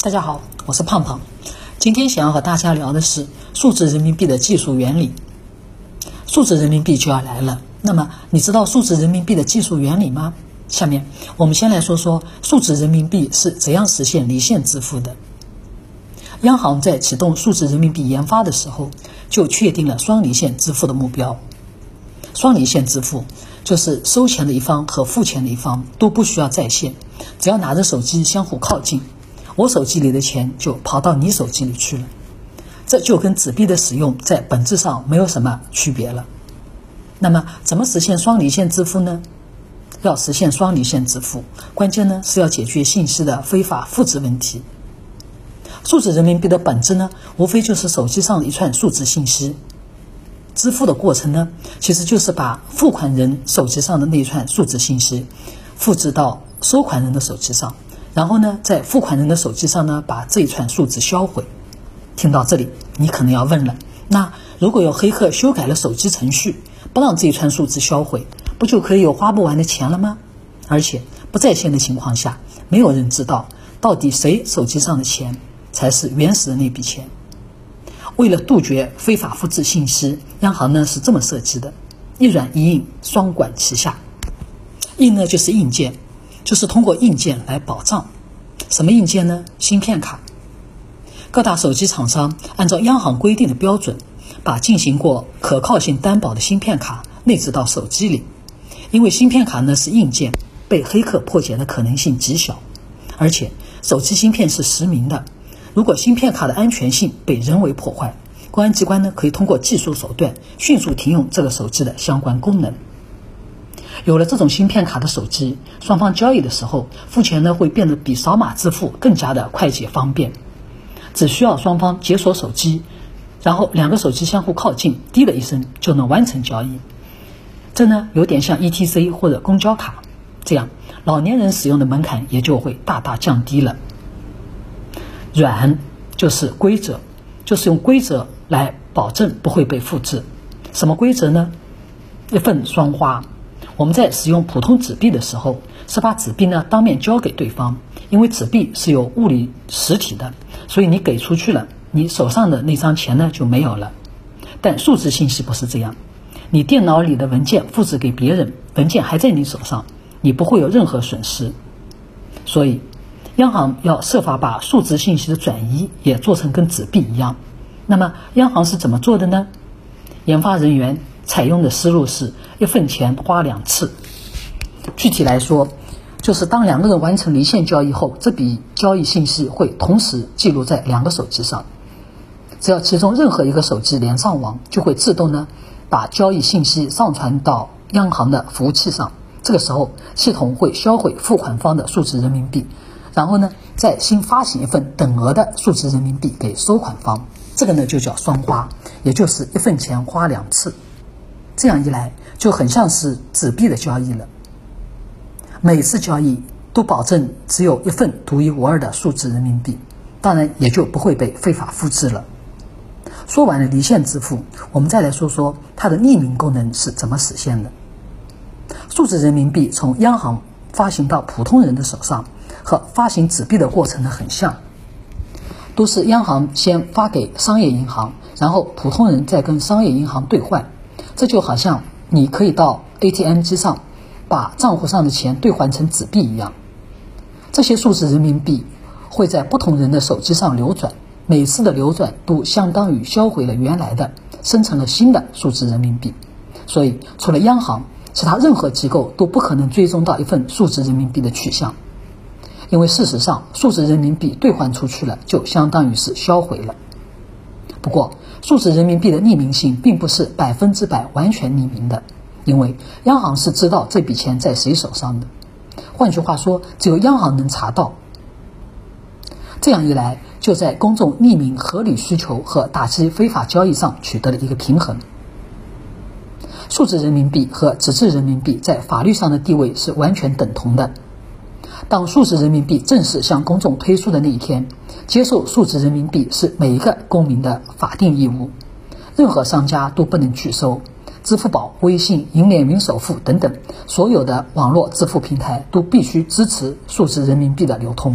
大家好，我是胖胖。今天想要和大家聊的是数字人民币的技术原理。数字人民币就要来了，那么你知道数字人民币的技术原理吗？下面我们先来说说数字人民币是怎样实现离线支付的。央行在启动数字人民币研发的时候，就确定了双离线支付的目标。双离线支付就是收钱的一方和付钱的一方都不需要在线，只要拿着手机相互靠近。我手机里的钱就跑到你手机里去了，这就跟纸币的使用在本质上没有什么区别了。那么，怎么实现双离线支付呢？要实现双离线支付，关键呢是要解决信息的非法复制问题。数字人民币的本质呢，无非就是手机上的一串数字信息。支付的过程呢，其实就是把付款人手机上的那一串数字信息复制到收款人的手机上。然后呢，在付款人的手机上呢，把这一串数字销毁。听到这里，你可能要问了：那如果有黑客修改了手机程序，不让这一串数字销毁，不就可以有花不完的钱了吗？而且不在线的情况下，没有人知道到底谁手机上的钱才是原始的那笔钱。为了杜绝非法复制信息，央行呢是这么设计的：一软一硬，双管齐下。硬呢就是硬件。就是通过硬件来保障，什么硬件呢？芯片卡。各大手机厂商按照央行规定的标准，把进行过可靠性担保的芯片卡内置到手机里。因为芯片卡呢是硬件，被黑客破解的可能性极小，而且手机芯片是实名的。如果芯片卡的安全性被人为破坏，公安机关呢可以通过技术手段迅速停用这个手机的相关功能。有了这种芯片卡的手机，双方交易的时候付钱呢会变得比扫码支付更加的快捷方便。只需要双方解锁手机，然后两个手机相互靠近，滴的一声就能完成交易。这呢有点像 ETC 或者公交卡，这样老年人使用的门槛也就会大大降低了。软就是规则，就是用规则来保证不会被复制。什么规则呢？一份双花。我们在使用普通纸币的时候，是把纸币呢当面交给对方，因为纸币是有物理实体的，所以你给出去了，你手上的那张钱呢就没有了。但数字信息不是这样，你电脑里的文件复制给别人，文件还在你手上，你不会有任何损失。所以，央行要设法把数字信息的转移也做成跟纸币一样。那么，央行是怎么做的呢？研发人员。采用的思路是一份钱花两次。具体来说，就是当两个人完成离线交易后，这笔交易信息会同时记录在两个手机上。只要其中任何一个手机连上网，就会自动呢把交易信息上传到央行的服务器上。这个时候，系统会销毁付款方的数字人民币，然后呢再新发行一份等额的数字人民币给收款方。这个呢就叫双花，也就是一份钱花两次。这样一来，就很像是纸币的交易了。每次交易都保证只有一份独一无二的数字人民币，当然也就不会被非法复制了。说完了离线支付，我们再来说说它的匿名功能是怎么实现的。数字人民币从央行发行到普通人的手上，和发行纸币的过程呢很像，都是央行先发给商业银行，然后普通人再跟商业银行兑换。这就好像你可以到 ATM 机上把账户上的钱兑换成纸币一样。这些数字人民币会在不同人的手机上流转，每次的流转都相当于销毁了原来的，生成了新的数字人民币。所以，除了央行，其他任何机构都不可能追踪到一份数字人民币的去向，因为事实上，数字人民币兑换出去了，就相当于是销毁了。不过，数字人民币的匿名性并不是百分之百完全匿名的，因为央行是知道这笔钱在谁手上的。换句话说，只有央行能查到。这样一来，就在公众匿名合理需求和打击非法交易上取得了一个平衡。数字人民币和纸质人民币在法律上的地位是完全等同的。当数字人民币正式向公众推出的那一天，接受数字人民币是每一个公民的法定义务，任何商家都不能拒收。支付宝、微信、银联云首付等等所有的网络支付平台都必须支持数字人民币的流通。